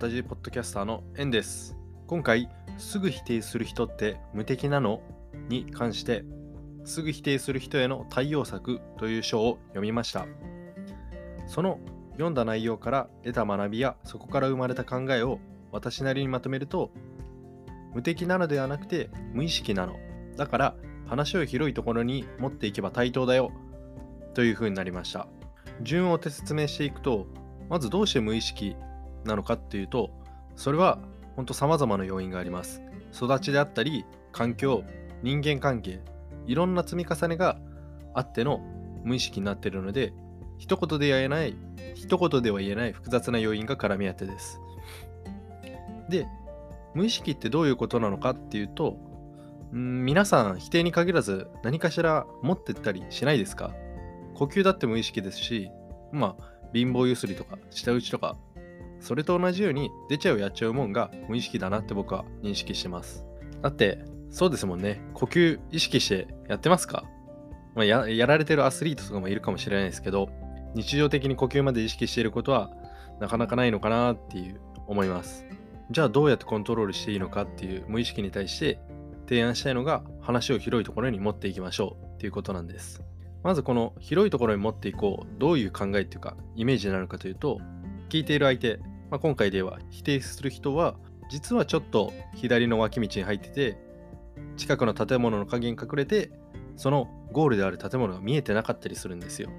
タジーポッドキャスターのエンです。今回、すぐ否定する人って無敵なの？に関して、すぐ否定する人への対応策という書を読みました。その読んだ内容から得た学びやそこから生まれた考えを私なりにまとめると、無敵なのではなくて無意識なの。だから話を広いところに持っていけば対等だよ。というふうになりました。順を追って説明していくと、まずどうして無意識なのかっていうと、それは本当様々な要因があります。育ちであったり、環境、人間関係、いろんな積み重ねがあっての無意識になっているので、一言で言えない、一言では言えない複雑な要因が絡み合ってです。で、無意識ってどういうことなのかっていうと、ん皆さん否定に限らず何かしら持ってったりしないですか？呼吸だって無意識ですし、まあ、貧乏ゆすりとか舌打ちとかそれと同じように出ちゃうやっちゃうもんが無意識だなって僕は認識してます。だってそうですもんね。呼吸意識してやってますか、まあ、ややられてるアスリートとかもいるかもしれないですけど日常的に呼吸まで意識していることはなかなかないのかなっていう思います。じゃあどうやってコントロールしていいのかっていう無意識に対して提案したいのが話を広いところに持っていきましょうっていうことなんです。まずこの広いところに持っていこうどういう考えっていうかイメージになるかというと聞いている相手、まあ、今回では否定する人は実はちょっと左の脇道に入ってて近くの建物の陰に隠れてそのゴールである建物が見えてなかったりするんですよ。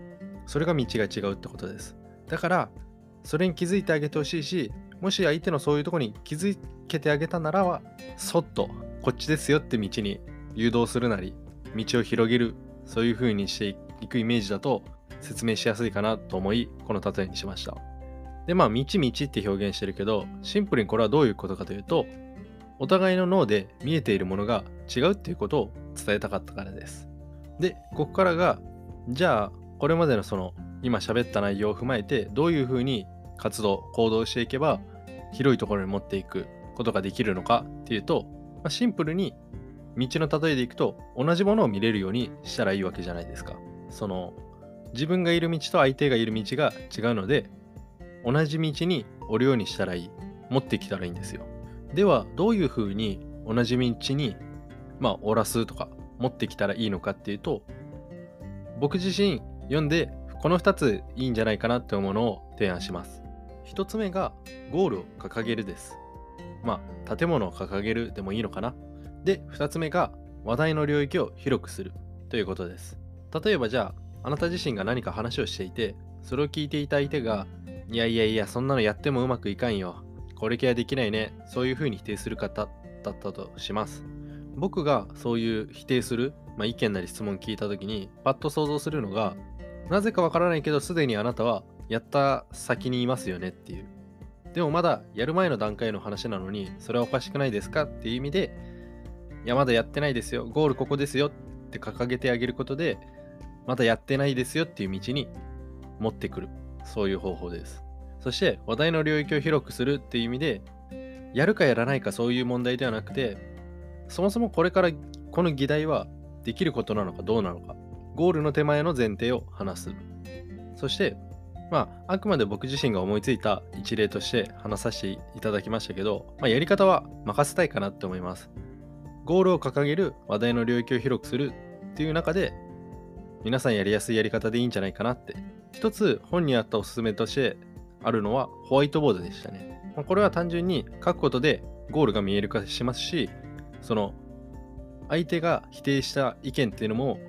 それが道が違うってことです。だからそれに気づいてあげてほしいしもし相手のそういうとこに気づけてあげたならはそっとこっちですよって道に誘導するなり道を広げるそういう風にしていくイメージだと説明しやすいかなと思いこの例えにしました。でまあ道道って表現してるけどシンプルにこれはどういうことかというとお互いの脳で見えているものが違うっていうことを伝えたかったからですでここからがじゃあこれまでのその今喋った内容を踏まえてどういう風に活動行動していけば広いところに持っていくことができるのかっていうと、まあ、シンプルに道の例えでいくと同じものを見れるようにしたらいいわけじゃないですか。その自分がいる道と相手がいる道が違うので同じ道におるようにしたらいい。持ってきたらいいんですよ。ではどういうふうに同じ道にまあおらすとか持ってきたらいいのかっていうと僕自身読んでこの2ついいんじゃないかなって思うのを提案します。1つ目がゴールを掲げるです。まあ建物を掲げるでもいいのかなで、2つ目が話題の領域を広くするということです。例えばじゃあ、あなた自身が何か話をしていて、それを聞いていた相手が、いやいやいや、そんなのやってもうまくいかんよ。これ系はできないね。そういうふうに否定する方だったとします。僕がそういう否定する、まあ、意見なり質問聞いた時に、パッと想像するのが、なぜかわからないけど、すでにあなたはやった先にいますよねっていう。でもまだやる前の段階の話なのに、それはおかしくないですかっていう意味で、いや、まだやってないですよ。ゴールここですよって掲げてあげることで、まだやってないですよっていう道に持ってくる。そういう方法です。そして、話題の領域を広くするっていう意味で、やるかやらないかそういう問題ではなくて、そもそもこれからこの議題はできることなのかどうなのか、ゴールの手前の前提を話す。そして、まあ、あくまで僕自身が思いついた一例として話させていただきましたけど、まあ、やり方は任せたいかなって思います。ゴールを掲げる話題の領域を広くするっていう中で皆さんやりやすいやり方でいいんじゃないかなって一つ本にあったおすすめとしてあるのはホワイトボードでしたね、これは単純に書くことでゴールが見える化しますしその相手が否定した意見っていうのも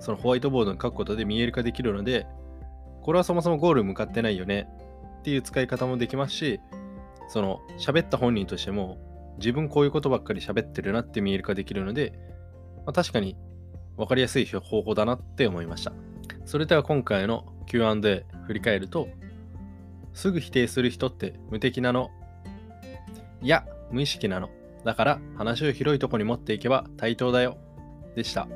そのホワイトボードに書くことで見える化できるのでこれはそもそもゴール向かってないよねっていう使い方もできますしその喋った本人としても自分こういうことばっかり喋ってるなって見える化できるので、まあ、確かに分かりやすい方法だなって思いました。それでは今回の Q&A 振り返ると、すぐ否定する人って無敵なのいや、無意識なの。だから話を広いとこに持っていけば対等だよ。でした。